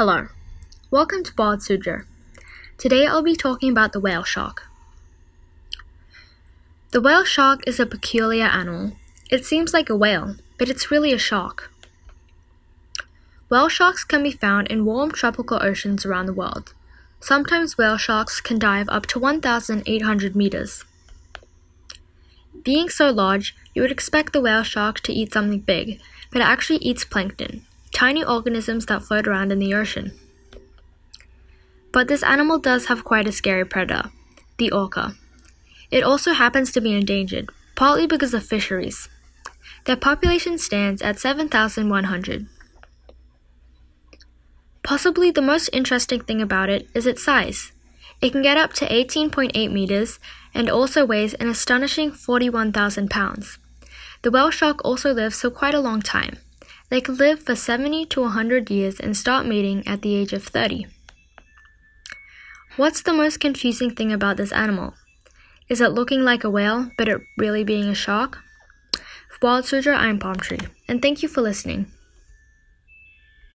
Hello, welcome to Wild Suzhou. Today I'll be talking about the whale shark. The whale shark is a peculiar animal. It seems like a whale, but it's really a shark. Whale sharks can be found in warm tropical oceans around the world. Sometimes whale sharks can dive up to 1,800 meters. Being so large, you would expect the whale shark to eat something big, but it actually eats plankton, tiny organisms that float around in the ocean. But this animal does have quite a scary predator, the orca. It also happens to be endangered, partly because of fisheries. Their population stands at 7,100. Possibly the most interesting thing about it is its size. It can get up to 18.8 meters and also weighs an astonishing 41,000 pounds. The whale shark also lives for quite a long time. They can live for 70 to 100 years and start mating at the age of 30. What's the most confusing thing about this animal? Is it looking like a whale, but it really being a shark? Wild Suzhou, I'm Palm Tree, and thank you for listening.